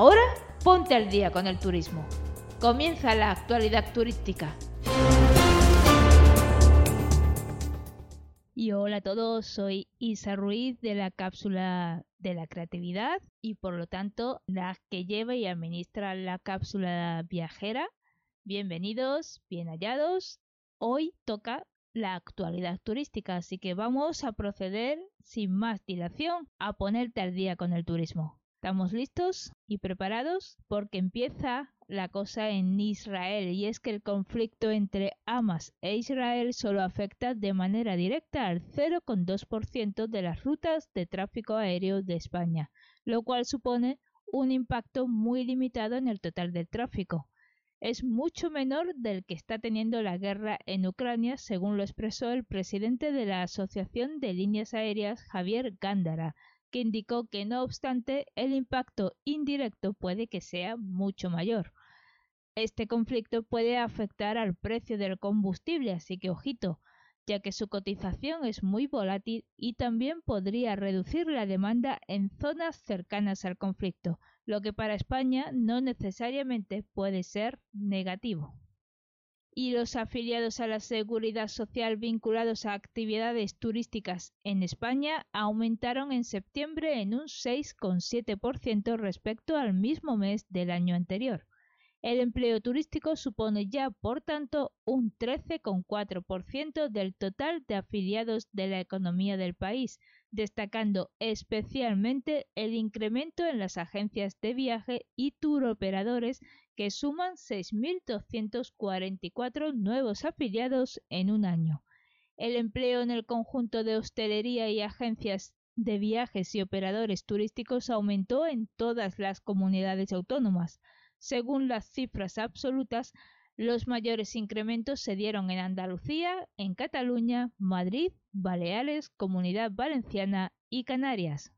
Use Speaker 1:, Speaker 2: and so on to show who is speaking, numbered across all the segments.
Speaker 1: Ahora ponte al día con el turismo. Comienza la actualidad turística.
Speaker 2: Y hola a todos, soy Isa Ruiz de la cápsula de la creatividad y por lo tanto la que lleva y administra la cápsula viajera. Bienvenidos, bien hallados. Hoy toca la actualidad turística, así que vamos a proceder sin más dilación a ponerte al día con el turismo. ¿Estamos listos y preparados? Porque empieza la cosa en Israel y es que el conflicto entre Hamas e Israel solo afecta de manera directa al 0,2% de las rutas de tráfico aéreo de España, lo cual supone un impacto muy limitado en el total del tráfico. Es mucho menor del que está teniendo la guerra en Ucrania, según lo expresó el presidente de la Asociación de Líneas Aéreas, Javier Gándara, que indicó que no obstante el impacto indirecto puede que sea mucho mayor. Este conflicto puede afectar al precio del combustible, así que ojito, ya que su cotización es muy volátil y también podría reducir la demanda en zonas cercanas al conflicto, lo que para España no necesariamente puede ser negativo. Y los afiliados a la seguridad social vinculados a actividades turísticas en España aumentaron en septiembre en un 6,7% respecto al mismo mes del año anterior. El empleo turístico supone ya, por tanto, un 13,4% del total de afiliados de la economía del país, destacando especialmente el incremento en las agencias de viaje y turoperadores que suman 6.244 nuevos afiliados en un año. El empleo en el conjunto de hostelería y agencias de viajes y operadores turísticos aumentó en todas las comunidades autónomas, según las cifras absolutas, los mayores incrementos se dieron en Andalucía, en Cataluña, Madrid, Baleares, Comunidad Valenciana y Canarias.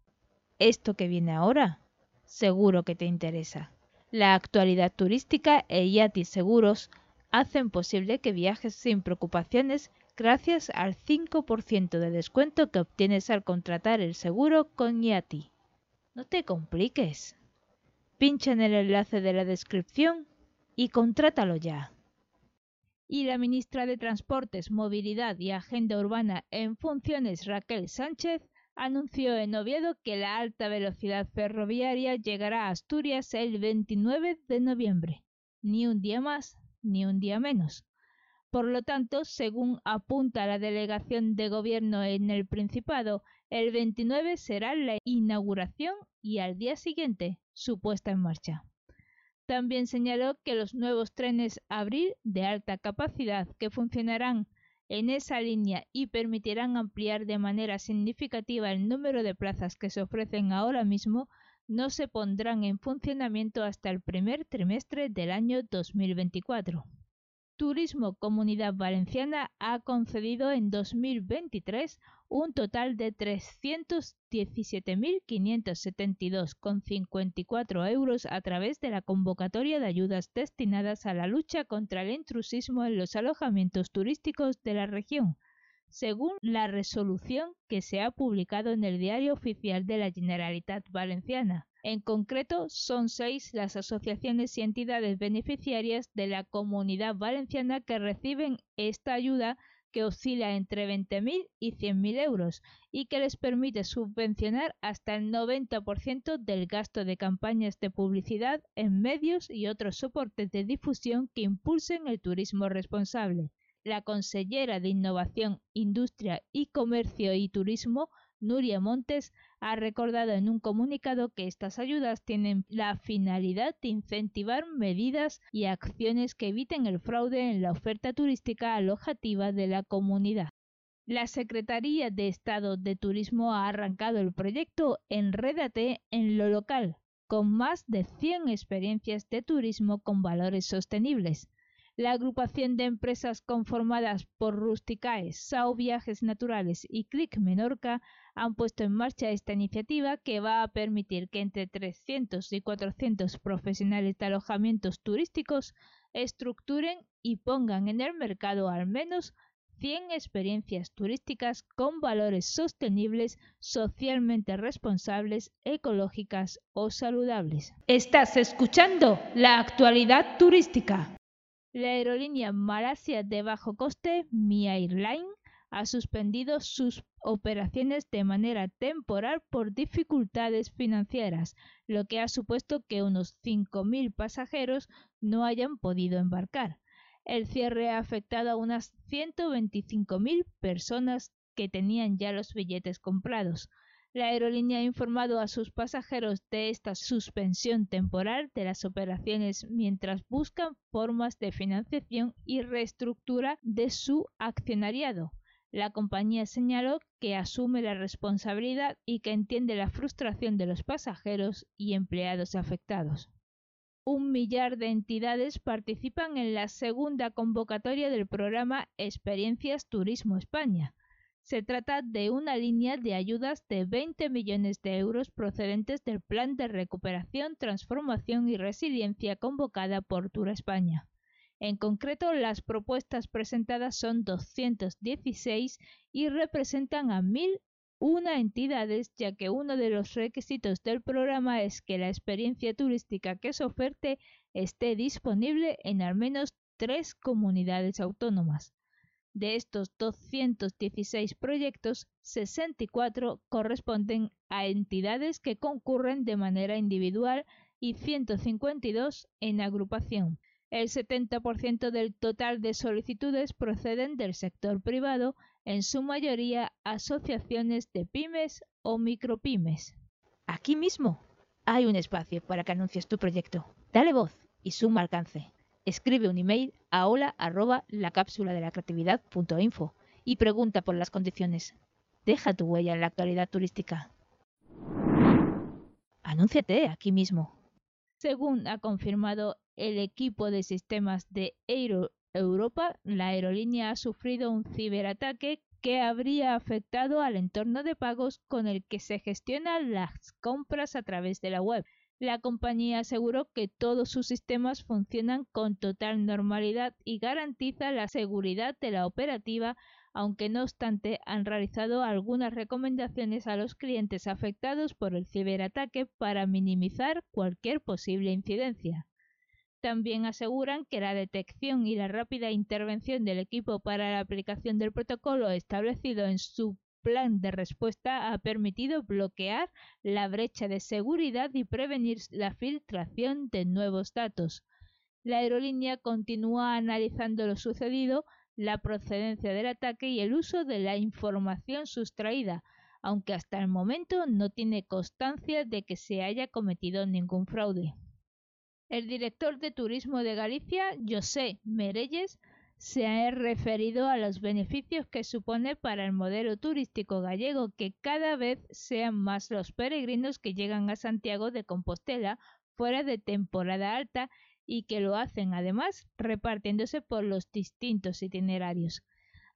Speaker 2: Esto que viene ahora, seguro que te interesa. La actualidad turística e Yati Seguros hacen posible que viajes sin preocupaciones gracias al 5% de descuento que obtienes al contratar el seguro con Yati. No te compliques. Pincha en el enlace de la descripción y contrátalo ya. Y la ministra de Transportes, Movilidad y Agenda Urbana en funciones Raquel Sánchez anunció en Oviedo que la alta velocidad ferroviaria llegará a Asturias el 29 de noviembre. Ni un día más, ni un día menos. Por lo tanto, según apunta la delegación de gobierno en el Principado, el 29 será la inauguración y al día siguiente su puesta en marcha. También señaló que los nuevos trenes Abril de alta capacidad que funcionarán en esa línea y permitirán ampliar de manera significativa el número de plazas que se ofrecen ahora mismo no se pondrán en funcionamiento hasta el primer trimestre del año 2024. Turismo Comunidad Valenciana ha concedido en 2023 un total de 317.572,54 euros a través de la convocatoria de ayudas destinadas a la lucha contra el intrusismo en los alojamientos turísticos de la región, según la resolución que se ha publicado en el Diario Oficial de la Generalitat Valenciana. En concreto, son seis las asociaciones y entidades beneficiarias de la comunidad valenciana que reciben esta ayuda que oscila entre 20.000 y 100.000 euros y que les permite subvencionar hasta el 90% del gasto de campañas de publicidad en medios y otros soportes de difusión que impulsen el turismo responsable. La consellera de Innovación, Industria y Comercio y Turismo, Nuria Montes ha recordado en un comunicado que estas ayudas tienen la finalidad de incentivar medidas y acciones que eviten el fraude en la oferta turística alojativa de la comunidad. La Secretaría de Estado de Turismo ha arrancado el proyecto Enrédate en lo local, con más de 100 experiencias de turismo con valores sostenibles. La agrupación de empresas conformadas por Rusticae, Sao Viajes Naturales y Click Menorca han puesto en marcha esta iniciativa que va a permitir que entre 300 y 400 profesionales de alojamientos turísticos estructuren y pongan en el mercado al menos 100 experiencias turísticas con valores sostenibles, socialmente responsables, ecológicas o saludables.
Speaker 1: Estás escuchando la actualidad turística.
Speaker 2: La aerolínea Malasia de bajo coste, Mi Airline, ha suspendido sus operaciones de manera temporal por dificultades financieras, lo que ha supuesto que unos 5.000 pasajeros no hayan podido embarcar. El cierre ha afectado a unas 125.000 personas que tenían ya los billetes comprados. La aerolínea ha informado a sus pasajeros de esta suspensión temporal de las operaciones mientras buscan formas de financiación y reestructura de su accionariado. La compañía señaló que asume la responsabilidad y que entiende la frustración de los pasajeros y empleados afectados. Un millar de entidades participan en la segunda convocatoria del programa Experiencias Turismo España. Se trata de una línea de ayudas de 20 millones de euros procedentes del Plan de Recuperación, Transformación y Resiliencia convocada por Tour España. En concreto, las propuestas presentadas son 216 y representan a 1.001 entidades, ya que uno de los requisitos del programa es que la experiencia turística que se oferte esté disponible en al menos tres comunidades autónomas. De estos 216 proyectos, 64 corresponden a entidades que concurren de manera individual y 152 en agrupación. El 70% del total de solicitudes proceden del sector privado, en su mayoría asociaciones de pymes o micropymes.
Speaker 1: Aquí mismo hay un espacio para que anuncies tu proyecto. Dale voz y suma alcance. Escribe un email a hola arroba la cápsula de la creatividad info y pregunta por las condiciones. Deja tu huella en la actualidad turística. Anúnciate aquí mismo.
Speaker 2: Según ha confirmado el equipo de sistemas de Aero Europa, la aerolínea ha sufrido un ciberataque que habría afectado al entorno de pagos con el que se gestionan las compras a través de la web. La compañía aseguró que todos sus sistemas funcionan con total normalidad y garantiza la seguridad de la operativa aunque no obstante han realizado algunas recomendaciones a los clientes afectados por el ciberataque para minimizar cualquier posible incidencia. También aseguran que la detección y la rápida intervención del equipo para la aplicación del protocolo establecido en su plan de respuesta ha permitido bloquear la brecha de seguridad y prevenir la filtración de nuevos datos. La aerolínea continúa analizando lo sucedido la procedencia del ataque y el uso de la información sustraída, aunque hasta el momento no tiene constancia de que se haya cometido ningún fraude. El director de Turismo de Galicia, José Merelles, se ha referido a los beneficios que supone para el modelo turístico gallego que cada vez sean más los peregrinos que llegan a Santiago de Compostela fuera de temporada alta y que lo hacen además repartiéndose por los distintos itinerarios.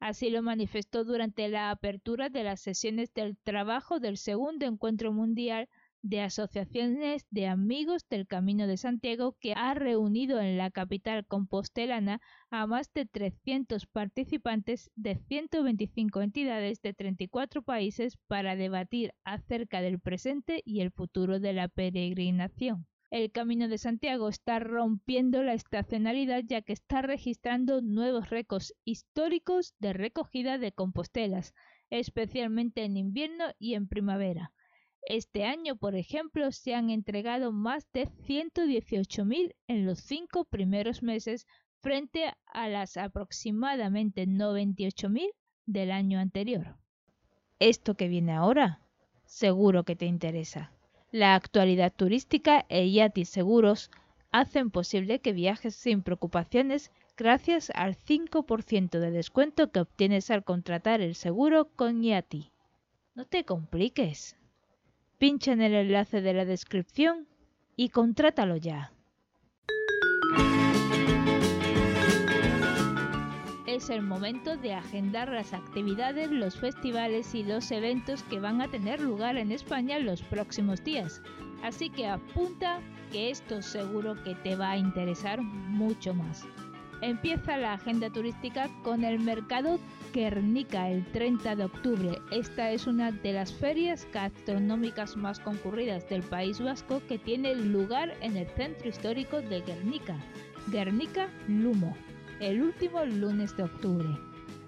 Speaker 2: Así lo manifestó durante la apertura de las sesiones del trabajo del segundo encuentro mundial de asociaciones de amigos del Camino de Santiago que ha reunido en la capital compostelana a más de 300 participantes de 125 entidades de 34 países para debatir acerca del presente y el futuro de la peregrinación el Camino de Santiago está rompiendo la estacionalidad ya que está registrando nuevos récords históricos de recogida de compostelas, especialmente en invierno y en primavera. Este año, por ejemplo, se han entregado más de 118.000 en los cinco primeros meses frente a las aproximadamente 98.000 del año anterior.
Speaker 1: Esto que viene ahora, seguro que te interesa. La actualidad turística e Yati Seguros hacen posible que viajes sin preocupaciones gracias al 5% de descuento que obtienes al contratar el seguro con Yati. No te compliques. Pincha en el enlace de la descripción y contrátalo ya.
Speaker 2: es el momento de agendar las actividades, los festivales y los eventos que van a tener lugar en España en los próximos días. Así que apunta que esto seguro que te va a interesar mucho más.
Speaker 1: Empieza la agenda turística con el mercado Guernica el 30 de octubre. Esta es una de las ferias gastronómicas más concurridas del País Vasco que tiene lugar en el centro histórico de Guernica, Guernica Lumo, el último lunes de octubre.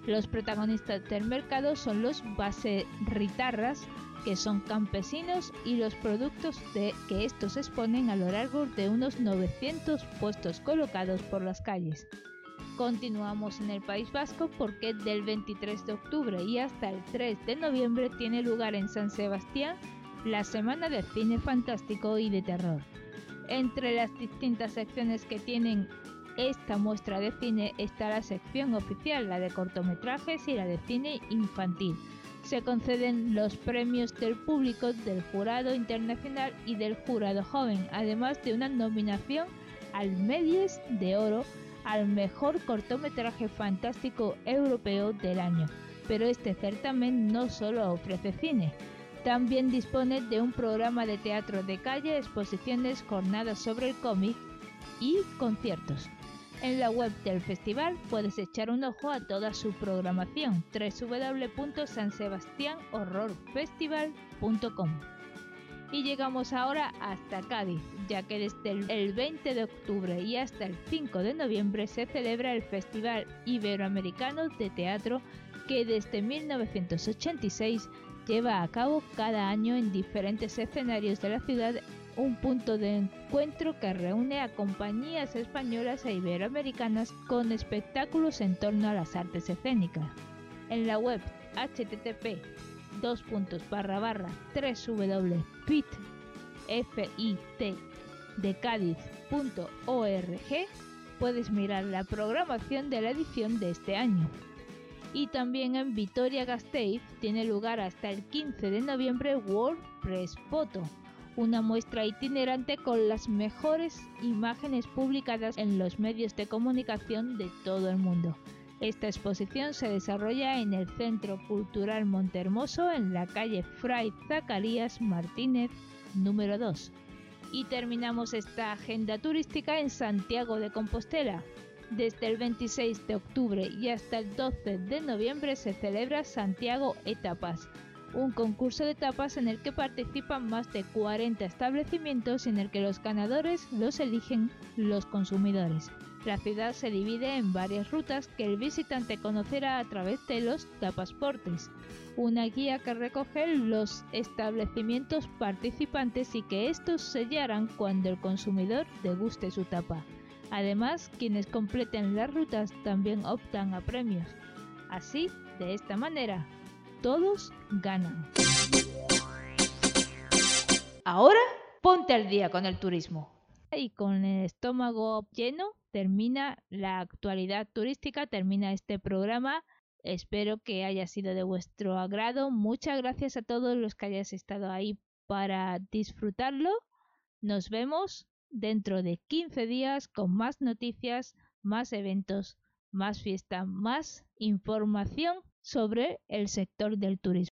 Speaker 1: Los protagonistas del mercado son los baserritarras, que son campesinos, y los productos de, que estos exponen a lo largo de unos 900 puestos colocados por las calles. Continuamos en el País Vasco porque del 23 de octubre y hasta el 3 de noviembre tiene lugar en San Sebastián la Semana de Cine Fantástico y de Terror. Entre las distintas secciones que tienen esta muestra de cine está la sección oficial, la de cortometrajes y la de cine infantil. Se conceden los premios del público, del jurado internacional y del jurado joven, además de una nominación al Medies de Oro al mejor cortometraje fantástico europeo del año. Pero este certamen no solo ofrece cine, también dispone de un programa de teatro de calle, exposiciones, jornadas sobre el cómic y conciertos. En la web del festival puedes echar un ojo a toda su programación www.sansebastianhorrorfestival.com. Y llegamos ahora hasta Cádiz, ya que desde el 20 de octubre y hasta el 5 de noviembre se celebra el Festival Iberoamericano de Teatro que desde 1986 lleva a cabo cada año en diferentes escenarios de la ciudad un punto de encuentro que reúne a compañías españolas e iberoamericanas con espectáculos en torno a las artes escénicas. En la web http dos puntos barra barra www.pit puedes mirar la programación de la edición de este año. Y también en Vitoria-Gasteiz tiene lugar hasta el 15 de noviembre World Press Photo, una muestra itinerante con las mejores imágenes publicadas en los medios de comunicación de todo el mundo. Esta exposición se desarrolla en el Centro Cultural Montehermoso en la calle Fray Zacarías Martínez número 2. Y terminamos esta agenda turística en Santiago de Compostela. Desde el 26 de octubre y hasta el 12 de noviembre se celebra Santiago Etapas, un concurso de tapas en el que participan más de 40 establecimientos y en el que los ganadores los eligen los consumidores. La ciudad se divide en varias rutas que el visitante conocerá a través de los tapasportes, una guía que recoge los establecimientos participantes y que estos sellarán cuando el consumidor deguste su tapa. Además, quienes completen las rutas también optan a premios. Así, de esta manera, todos ganan. Ahora, ponte al día con el turismo. Y con el estómago lleno, termina la actualidad turística, termina este programa. Espero que haya sido de vuestro agrado. Muchas gracias a todos los que hayáis estado ahí para disfrutarlo. Nos vemos dentro de 15 días con más noticias, más eventos, más fiesta, más información sobre el sector del turismo.